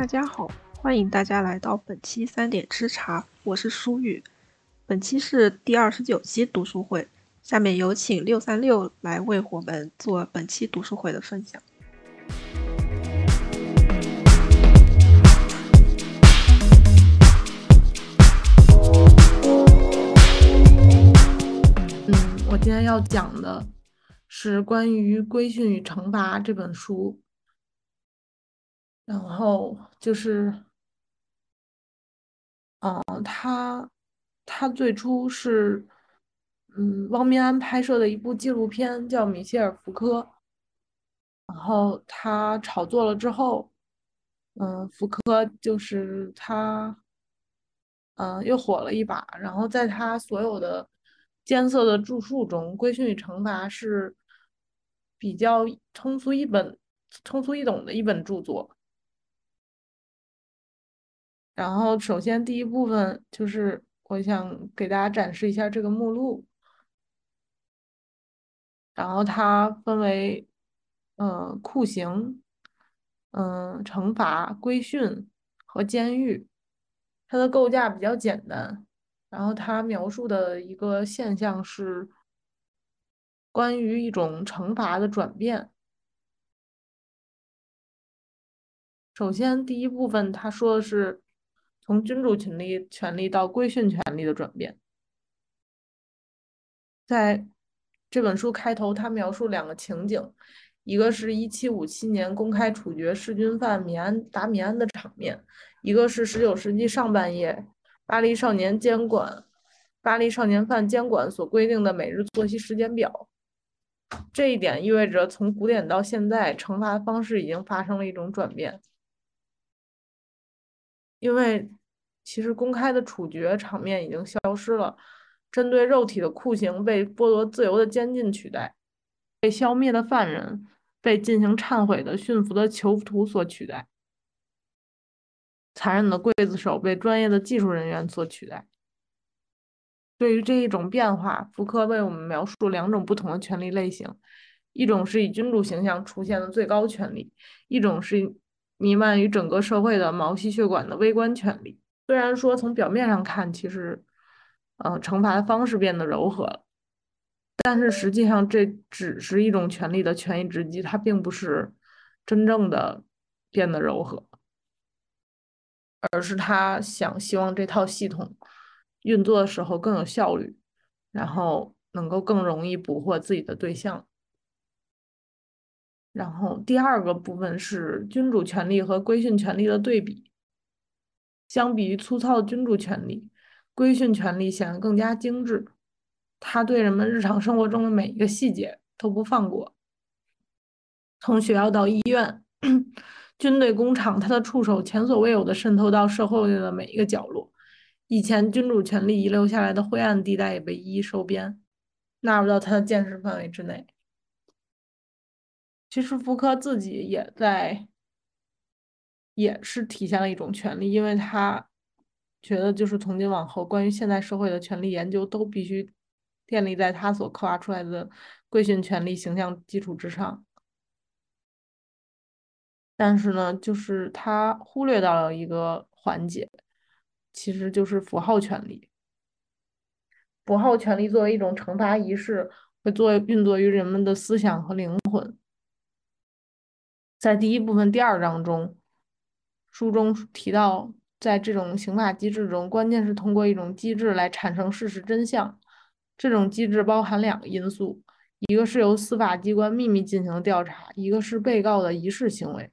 大家好，欢迎大家来到本期三点吃茶，我是舒玉。本期是第二十九期读书会，下面有请六三六来为我们做本期读书会的分享。嗯，我今天要讲的是关于《规训与惩罚》这本书。然后就是，嗯，他他最初是，嗯，汪明安拍摄的一部纪录片，叫《米歇尔·福柯》。然后他炒作了之后，嗯，福柯就是他，嗯，又火了一把。然后在他所有的艰涩的著述中，《规训与惩罚》是比较通俗一本、通俗易懂的一本著作。然后，首先第一部分就是我想给大家展示一下这个目录。然后它分为，嗯，酷刑、嗯，惩罚、规训和监狱。它的构架比较简单。然后它描述的一个现象是关于一种惩罚的转变。首先，第一部分他说的是。从君主权力权力到规训权力的转变，在这本书开头，他描述两个情景，一个是一七五七年公开处决弑君犯米安达米安的场面，一个是十九世纪上半叶巴黎少年监管巴黎少年犯监管所规定的每日作息时间表。这一点意味着，从古典到现在，惩罚方式已经发生了一种转变，因为。其实，公开的处决场面已经消失了，针对肉体的酷刑被剥夺自由的监禁取代，被消灭的犯人被进行忏悔的驯服的囚徒所取代，残忍的刽子手被专业的技术人员所取代。对于这一种变化，福柯为我们描述两种不同的权利类型：一种是以君主形象出现的最高权力，一种是弥漫于整个社会的毛细血管的微观权力。虽然说从表面上看，其实，嗯，惩罚的方式变得柔和了，但是实际上这只是一种权力的权宜之计，它并不是真正的变得柔和，而是他想希望这套系统运作的时候更有效率，然后能够更容易捕获自己的对象。然后第二个部分是君主权力和规训权力的对比。相比于粗糙的君主权力，规训权力显得更加精致。他对人们日常生活中的每一个细节都不放过，从学校到医院、军队、工厂，他的触手前所未有的渗透到社会的每一个角落。以前君主权力遗留下来的灰暗地带也被一一收编，纳入到他的见识范围之内。其实福柯自己也在。也是体现了一种权利，因为他觉得，就是从今往后，关于现代社会的权利研究都必须建立在他所刻画出来的规训权利形象基础之上。但是呢，就是他忽略到了一个环节，其实就是符号权利。符号权利作为一种惩罚仪式，会作为运作于人们的思想和灵魂。在第一部分第二章中。书中提到，在这种刑法机制中，关键是通过一种机制来产生事实真相。这种机制包含两个因素：一个是由司法机关秘密进行调查，一个是被告的仪式行为。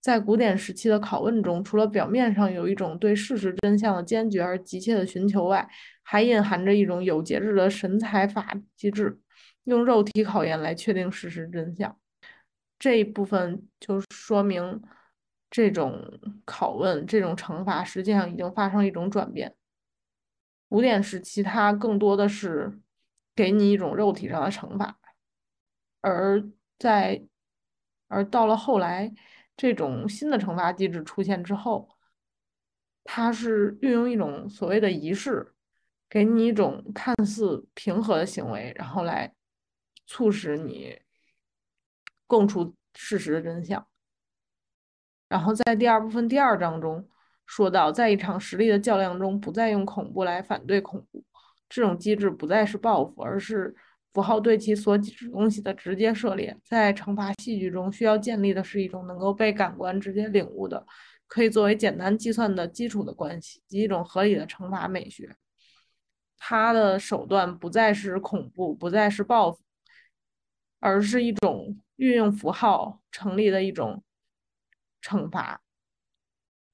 在古典时期的拷问中，除了表面上有一种对事实真相的坚决而急切的寻求外，还隐含着一种有节制的神采法机制，用肉体考验来确定事实真相。这一部分就说明。这种拷问、这种惩罚，实际上已经发生一种转变。古典时期，它更多的是给你一种肉体上的惩罚，而在而到了后来，这种新的惩罚机制出现之后，它是运用一种所谓的仪式，给你一种看似平和的行为，然后来促使你供出事实的真相。然后在第二部分第二章中说到，在一场实力的较量中，不再用恐怖来反对恐怖，这种机制不再是报复，而是符号对其所指东西的直接涉猎。在惩罚戏剧中，需要建立的是一种能够被感官直接领悟的，可以作为简单计算的基础的关系，及一种合理的惩罚美学。它的手段不再是恐怖，不再是报复，而是一种运用符号成立的一种惩罚。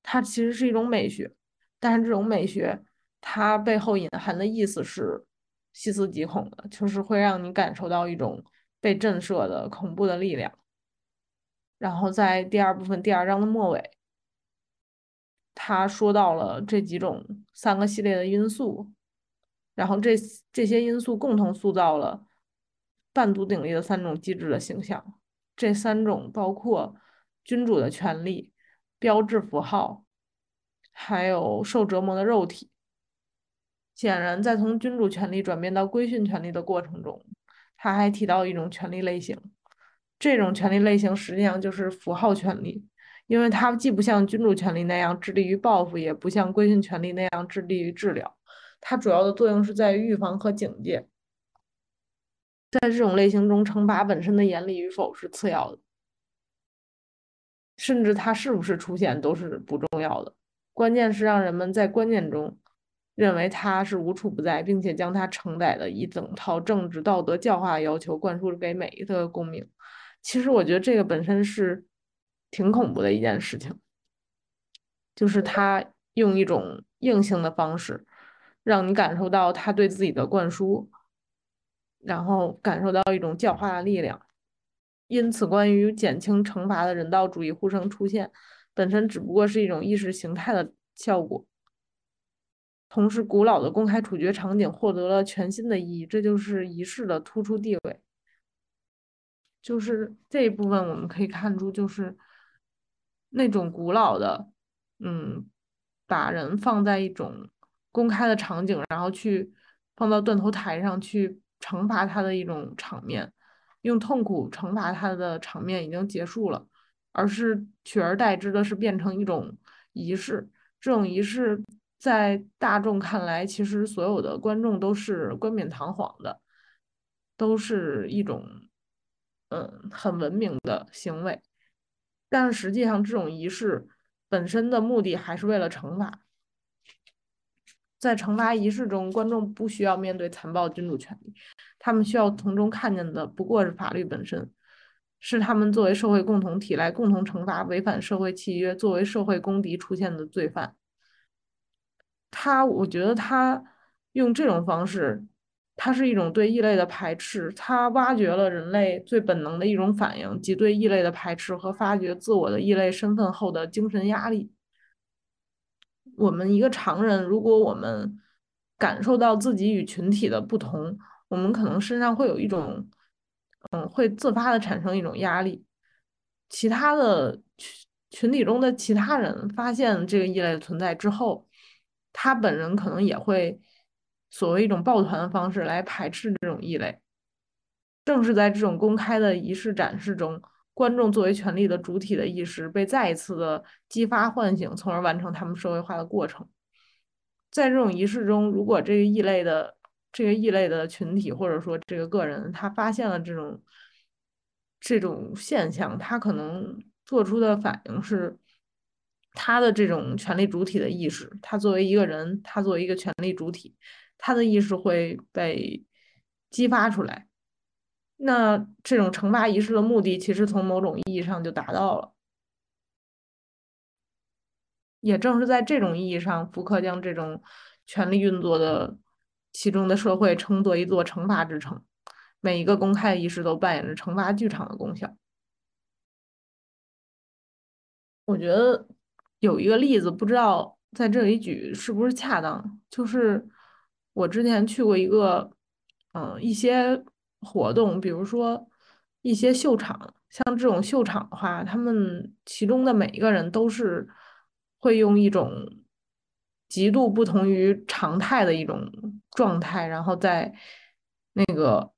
它其实是一种美学，但是这种美学它背后隐含的意思是细思极恐的，就是会让你感受到一种被震慑的恐怖的力量。然后在第二部分第二章的末尾，他说到了这几种三个系列的因素。然后这这些因素共同塑造了半独鼎立的三种机制的形象。这三种包括君主的权利、标志符号，还有受折磨的肉体。显然，在从君主权力转变到规训权力的过程中，他还提到一种权力类型。这种权力类型实际上就是符号权力，因为它既不像君主权力那样致力于报复，也不像规训权力那样致力于治疗。它主要的作用是在于预防和警戒，在这种类型中，惩罚本身的严厉与否是次要的，甚至它是不是出现都是不重要的。关键是让人们在观念中认为它是无处不在，并且将它承载的一整套政治道德教化要求灌输给每一个公民。其实我觉得这个本身是挺恐怖的一件事情，就是他用一种硬性的方式。让你感受到他对自己的灌输，然后感受到一种教化的力量。因此，关于减轻惩罚的人道主义呼声出现，本身只不过是一种意识形态的效果。同时，古老的公开处决场景获得了全新的意义，这就是仪式的突出地位。就是这一部分，我们可以看出，就是那种古老的，嗯，把人放在一种。公开的场景，然后去放到断头台上去惩罚他的一种场面，用痛苦惩罚他的场面已经结束了，而是取而代之的是变成一种仪式。这种仪式在大众看来，其实所有的观众都是冠冕堂皇的，都是一种嗯很文明的行为，但实际上这种仪式本身的目的还是为了惩罚。在惩罚仪式中，观众不需要面对残暴君主权力，他们需要从中看见的不过是法律本身，是他们作为社会共同体来共同惩罚违反社会契约、作为社会公敌出现的罪犯。他，我觉得他用这种方式，他是一种对异类的排斥，他挖掘了人类最本能的一种反应，即对异类的排斥和发掘自我的异类身份后的精神压力。我们一个常人，如果我们感受到自己与群体的不同，我们可能身上会有一种，嗯，会自发的产生一种压力。其他的群群体中的其他人发现这个异类的存在之后，他本人可能也会所谓一种抱团的方式来排斥这种异类。正是在这种公开的仪式展示中。观众作为权力的主体的意识被再一次的激发唤醒，从而完成他们社会化的过程。在这种仪式中，如果这个异类的这个异类的群体或者说这个个人，他发现了这种这种现象，他可能做出的反应是他的这种权力主体的意识。他作为一个人，他作为一个权力主体，他的意识会被激发出来。那这种惩罚仪式的目的，其实从某种意义上就达到了。也正是在这种意义上，福克将这种权力运作的其中的社会称作一座惩罚之城。每一个公开仪式都扮演着惩罚剧场的功效。我觉得有一个例子，不知道在这里举是不是恰当，就是我之前去过一个，嗯，一些。活动，比如说一些秀场，像这种秀场的话，他们其中的每一个人都是会用一种极度不同于常态的一种状态，然后在那个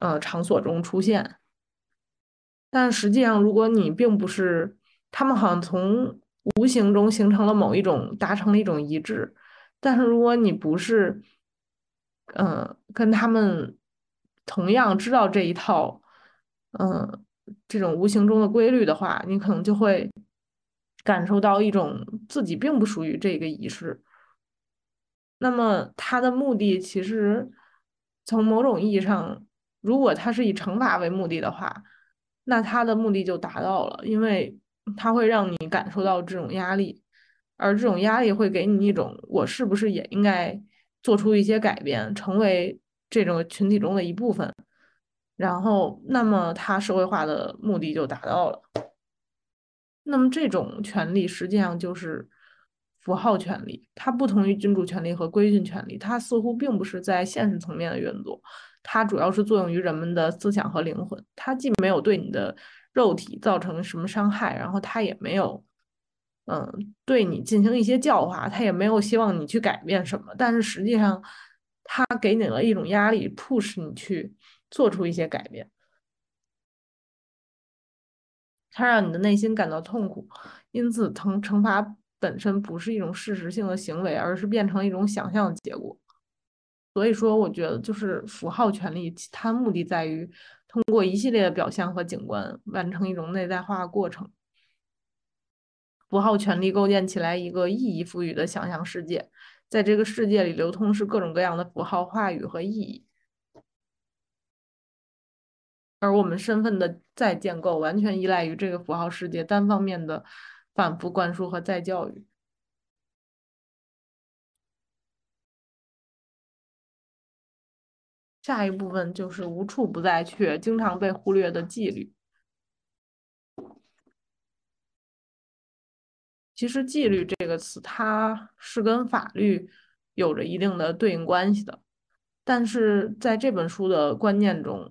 呃场所中出现。但实际上，如果你并不是他们好像从无形中形成了某一种，达成了一种一致。但是如果你不是，嗯，跟他们同样知道这一套，嗯，这种无形中的规律的话，你可能就会感受到一种自己并不属于这个仪式。那么它的目的其实从某种意义上，如果它是以惩罚为目的的话，那它的目的就达到了，因为它会让你感受到这种压力，而这种压力会给你一种我是不是也应该做出一些改变，成为这种群体中的一部分，然后那么它社会化的目的就达到了。那么这种权利实际上就是。符号权利，它不同于君主权利和规训权利，它似乎并不是在现实层面的运作，它主要是作用于人们的思想和灵魂。它既没有对你的肉体造成什么伤害，然后它也没有，嗯，对你进行一些教化，它也没有希望你去改变什么。但是实际上，它给你了一种压力，push 你去做出一些改变，它让你的内心感到痛苦，因此惩惩罚。本身不是一种事实性的行为，而是变成一种想象的结果。所以说，我觉得就是符号权利，它目的在于通过一系列的表象和景观，完成一种内在化过程。符号权利构建起来一个意义赋予的想象世界，在这个世界里流通是各种各样的符号话语和意义，而我们身份的再建构完全依赖于这个符号世界单方面的。反复灌输和再教育。下一部分就是无处不在却经常被忽略的纪律。其实“纪律”这个词，它是跟法律有着一定的对应关系的，但是在这本书的观念中，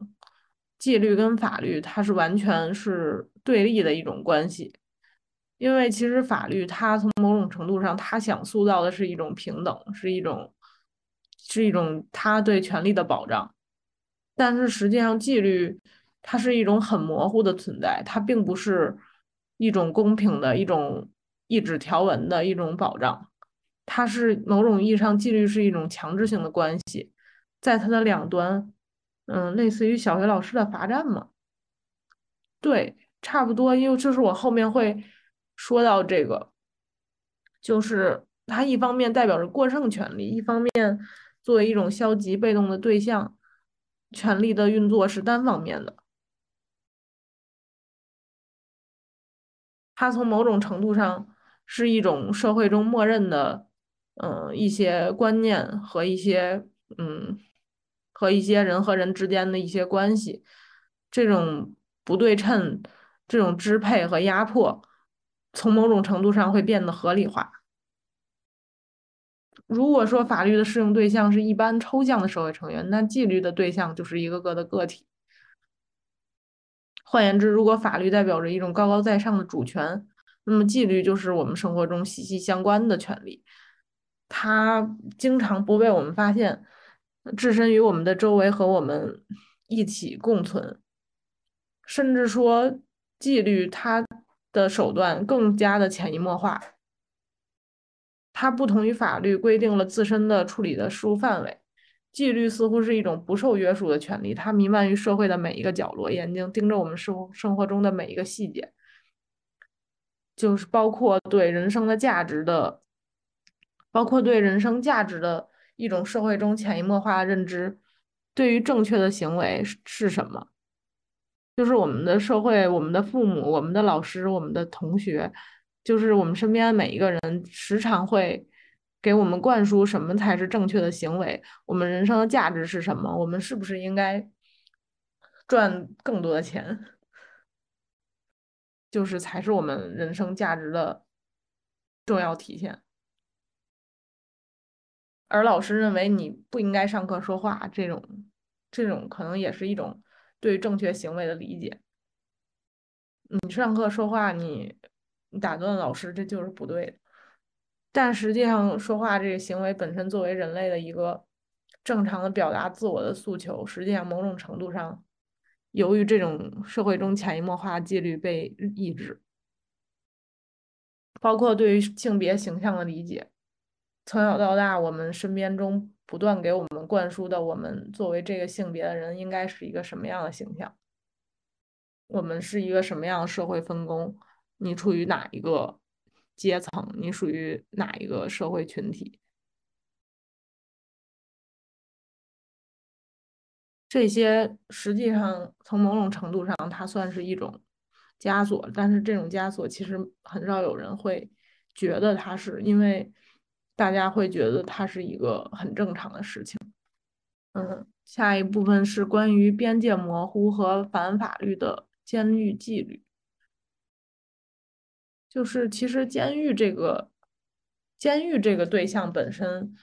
纪律跟法律它是完全是对立的一种关系。因为其实法律它从某种程度上，它想塑造的是一种平等，是一种，是一种它对权利的保障。但是实际上，纪律它是一种很模糊的存在，它并不是一种公平的一种一纸条文的一种保障。它是某种意义上，纪律是一种强制性的关系，在它的两端，嗯，类似于小学老师的罚站嘛。对，差不多，因为就是我后面会。说到这个，就是它一方面代表着过剩权利，一方面作为一种消极被动的对象，权力的运作是单方面的。它从某种程度上是一种社会中默认的，嗯，一些观念和一些，嗯，和一些人和人之间的一些关系，这种不对称，这种支配和压迫。从某种程度上会变得合理化。如果说法律的适用对象是一般抽象的社会成员，那纪律的对象就是一个个的个体。换言之，如果法律代表着一种高高在上的主权，那么纪律就是我们生活中息息相关的权利。它经常不被我们发现，置身于我们的周围，和我们一起共存。甚至说，纪律它。的手段更加的潜移默化，它不同于法律规定了自身的处理的事务范围，纪律似乎是一种不受约束的权利，它弥漫于社会的每一个角落，眼睛盯着我们生生活中的每一个细节，就是包括对人生的价值的，包括对人生价值的一种社会中潜移默化的认知，对于正确的行为是是什么。就是我们的社会，我们的父母，我们的老师，我们的同学，就是我们身边每一个人，时常会给我们灌输什么才是正确的行为，我们人生的价值是什么，我们是不是应该赚更多的钱，就是才是我们人生价值的重要体现。而老师认为你不应该上课说话，这种，这种可能也是一种。对正确行为的理解，你上课说话，你你打断老师，这就是不对的。但实际上，说话这个行为本身作为人类的一个正常的表达自我的诉求，实际上某种程度上，由于这种社会中潜移默化的纪律被抑制，包括对于性别形象的理解。从小到大，我们身边中不断给我们灌输的，我们作为这个性别的人应该是一个什么样的形象？我们是一个什么样的社会分工？你处于哪一个阶层？你属于哪一个社会群体？这些实际上从某种程度上，它算是一种枷锁，但是这种枷锁其实很少有人会觉得它是，因为大家会觉得它是一个很正常的事情。嗯，下一部分是关于边界模糊和反法律的监狱纪律，就是其实监狱这个监狱这个对象本身。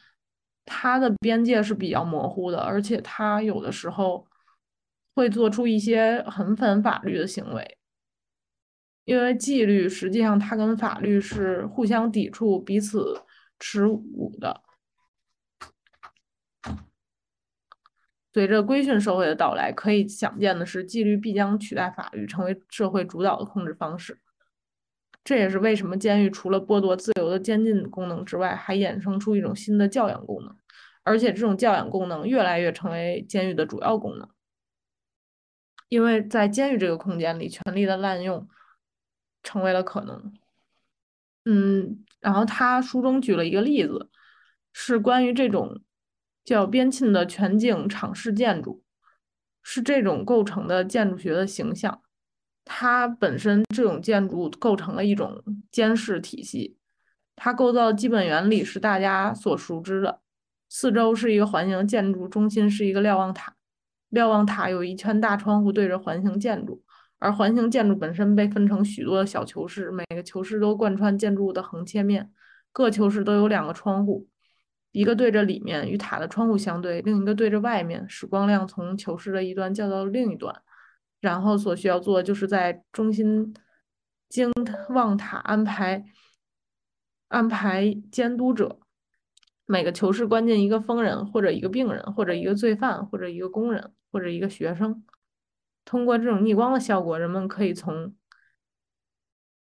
它的边界是比较模糊的，而且它有的时候会做出一些很反法律的行为，因为纪律实际上它跟法律是互相抵触、彼此持侮的。随着规训社会的到来，可以想见的是，纪律必将取代法律，成为社会主导的控制方式。这也是为什么监狱除了剥夺自由的监禁功能之外，还衍生出一种新的教养功能，而且这种教养功能越来越成为监狱的主要功能。因为在监狱这个空间里，权力的滥用成为了可能。嗯，然后他书中举了一个例子，是关于这种叫边沁的全景敞式建筑，是这种构成的建筑学的形象。它本身这种建筑构成了一种监视体系，它构造的基本原理是大家所熟知的：四周是一个环形建筑，中心是一个瞭望塔，瞭望塔有一圈大窗户对着环形建筑，而环形建筑本身被分成许多的小球室，每个球室都贯穿建筑物的横切面，各球室都有两个窗户，一个对着里面与塔的窗户相对，另一个对着外面，使光亮从球室的一端照到另一端。然后所需要做的就是在中心经望塔安排安排监督者，每个囚室关进一个疯人或者一个病人或者一个罪犯或者一个工人或者一个学生。通过这种逆光的效果，人们可以从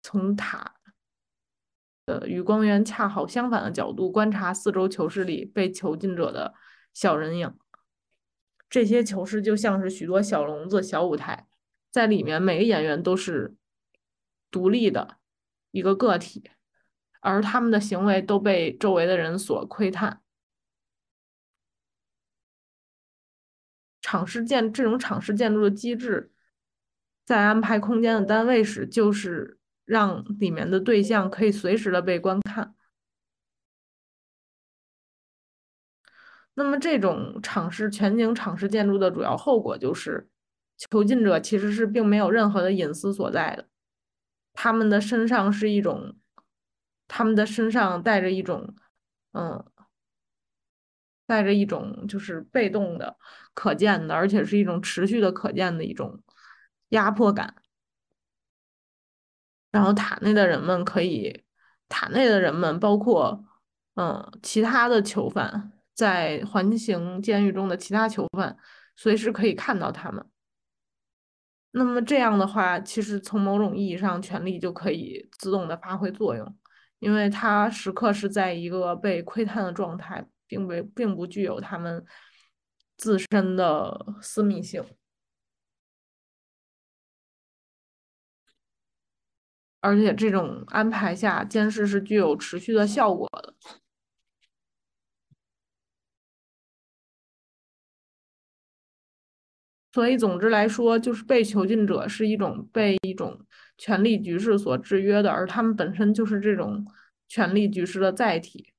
从塔的与光源恰好相反的角度观察四周囚室里被囚禁者的小人影。这些囚室就像是许多小笼子、小舞台，在里面每个演员都是独立的一个个体，而他们的行为都被周围的人所窥探。场式建这种场式建筑的机制，在安排空间的单位时，就是让里面的对象可以随时的被观看。那么，这种场式全景场式建筑的主要后果就是，囚禁者其实是并没有任何的隐私所在的，他们的身上是一种，他们的身上带着一种，嗯，带着一种就是被动的、可见的，而且是一种持续的、可见的一种压迫感。然后塔内的人们可以，塔内的人们包括，嗯，其他的囚犯。在环形监狱中的其他囚犯随时可以看到他们。那么这样的话，其实从某种意义上，权力就可以自动的发挥作用，因为他时刻是在一个被窥探的状态，并不并不具有他们自身的私密性，而且这种安排下，监视是具有持续的效果的。所以，总之来说，就是被囚禁者是一种被一种权力局势所制约的，而他们本身就是这种权力局势的载体。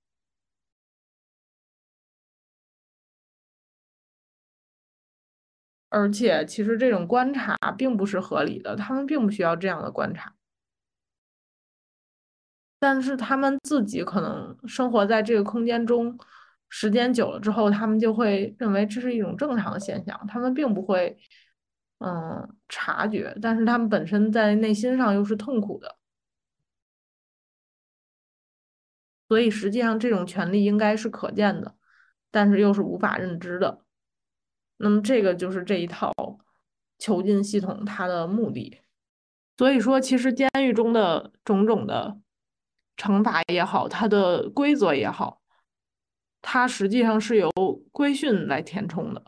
而且，其实这种观察并不是合理的，他们并不需要这样的观察。但是，他们自己可能生活在这个空间中。时间久了之后，他们就会认为这是一种正常的现象，他们并不会，嗯，察觉。但是他们本身在内心上又是痛苦的，所以实际上这种权利应该是可见的，但是又是无法认知的。那么这个就是这一套囚禁系统它的目的。所以说，其实监狱中的种种的惩罚也好，它的规则也好，它实际上是由规训来填充的。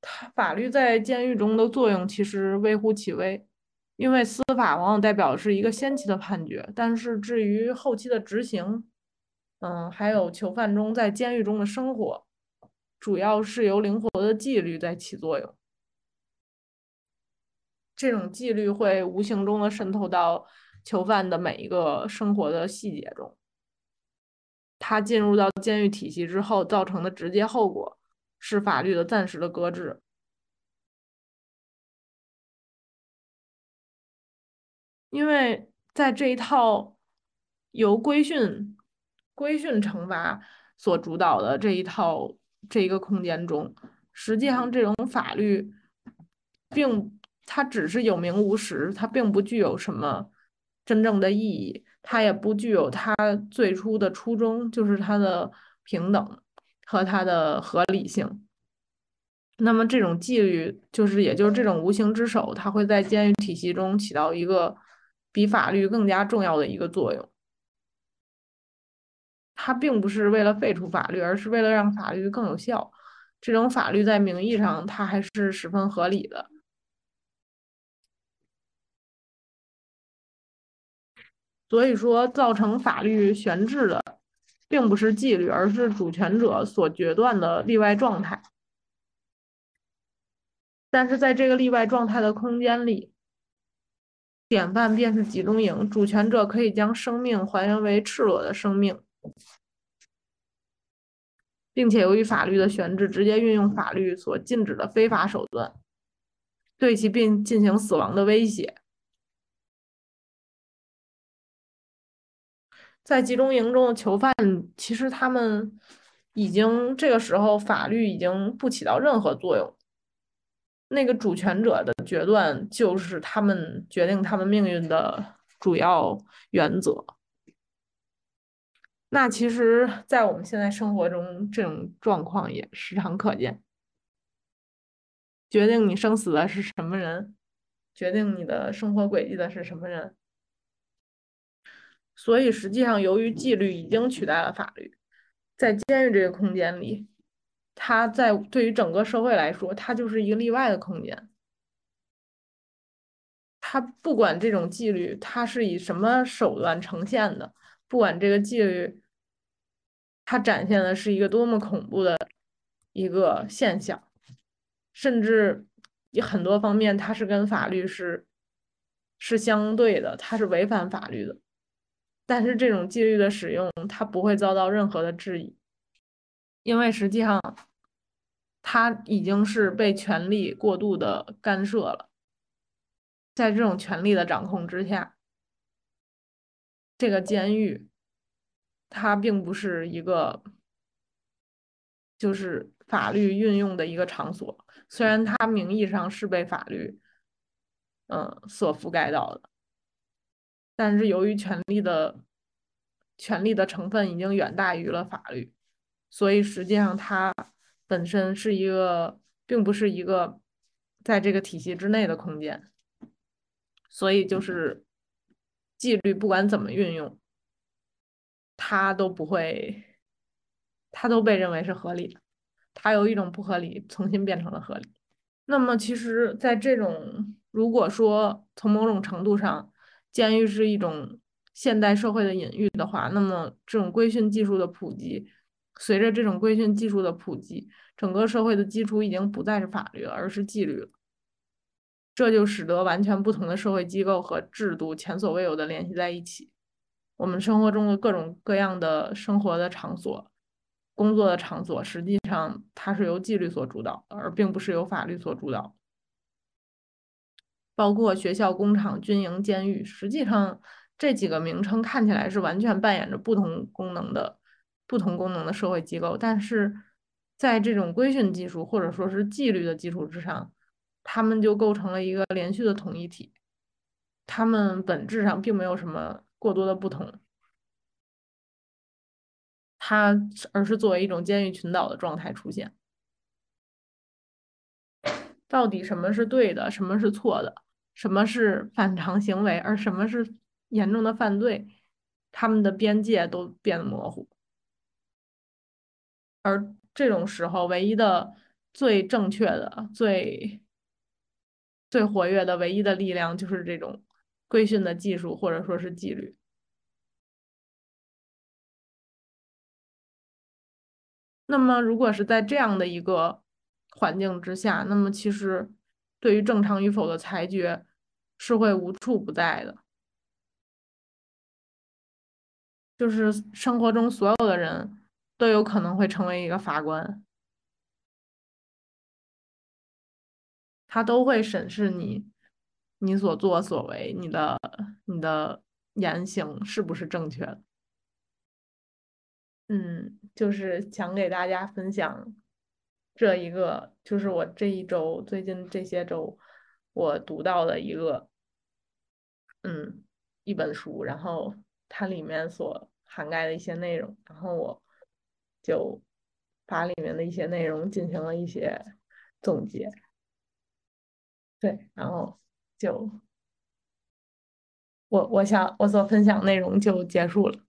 它法律在监狱中的作用其实微乎其微，因为司法往往代表是一个先期的判决，但是至于后期的执行，嗯，还有囚犯中在监狱中的生活，主要是由灵活的纪律在起作用。这种纪律会无形中的渗透到囚犯的每一个生活的细节中。他进入到监狱体系之后造成的直接后果是法律的暂时的搁置，因为在这一套由规训、规训惩罚所主导的这一套这一个空间中，实际上这种法律并。它只是有名无实，它并不具有什么真正的意义，它也不具有它最初的初衷，就是它的平等和它的合理性。那么这种纪律，就是也就是这种无形之手，它会在监狱体系中起到一个比法律更加重要的一个作用。它并不是为了废除法律，而是为了让法律更有效。这种法律在名义上，它还是十分合理的。所以说，造成法律悬置的，并不是纪律，而是主权者所决断的例外状态。但是在这个例外状态的空间里，典范便是集中营，主权者可以将生命还原为赤裸的生命，并且由于法律的悬置，直接运用法律所禁止的非法手段，对其并进行死亡的威胁。在集中营中的囚犯，其实他们已经这个时候法律已经不起到任何作用。那个主权者的决断就是他们决定他们命运的主要原则。那其实，在我们现在生活中，这种状况也时常可见。决定你生死的是什么人？决定你的生活轨迹的是什么人？所以，实际上，由于纪律已经取代了法律，在监狱这个空间里，它在对于整个社会来说，它就是一个例外的空间。它不管这种纪律它是以什么手段呈现的，不管这个纪律它展现的是一个多么恐怖的一个现象，甚至有很多方面它是跟法律是是相对的，它是违反法律的。但是这种纪律的使用，它不会遭到任何的质疑，因为实际上，它已经是被权力过度的干涉了。在这种权力的掌控之下，这个监狱，它并不是一个，就是法律运用的一个场所。虽然它名义上是被法律，嗯，所覆盖到的。但是由于权力的权力的成分已经远大于了法律，所以实际上它本身是一个，并不是一个在这个体系之内的空间。所以就是纪律不管怎么运用，它都不会，它都被认为是合理的。它由一种不合理重新变成了合理。那么其实，在这种如果说从某种程度上，监狱是一种现代社会的隐喻的话，那么这种规训技术的普及，随着这种规训技术的普及，整个社会的基础已经不再是法律了，而是纪律了。这就使得完全不同的社会机构和制度前所未有的联系在一起。我们生活中的各种各样的生活的场所、工作的场所，实际上它是由纪律所主导，而并不是由法律所主导。包括学校、工厂、军营、监狱，实际上这几个名称看起来是完全扮演着不同功能的、不同功能的社会机构，但是在这种规训技术或者说是纪律的基础之上，他们就构成了一个连续的统一体。他们本质上并没有什么过多的不同，它而是作为一种监狱群岛的状态出现。到底什么是对的，什么是错的，什么是反常行为，而什么是严重的犯罪？他们的边界都变得模糊。而这种时候，唯一的、最正确的、最最活跃的唯一的力量，就是这种规训的技术，或者说是纪律。那么，如果是在这样的一个环境之下，那么其实对于正常与否的裁决是会无处不在的。就是生活中所有的人都有可能会成为一个法官，他都会审视你，你所作所为，你的你的言行是不是正确的。嗯，就是想给大家分享这一个，就是我这一周最近这些周我读到的一个，嗯，一本书，然后它里面所涵盖的一些内容，然后我就把里面的一些内容进行了一些总结，对，然后就我我想我所分享内容就结束了。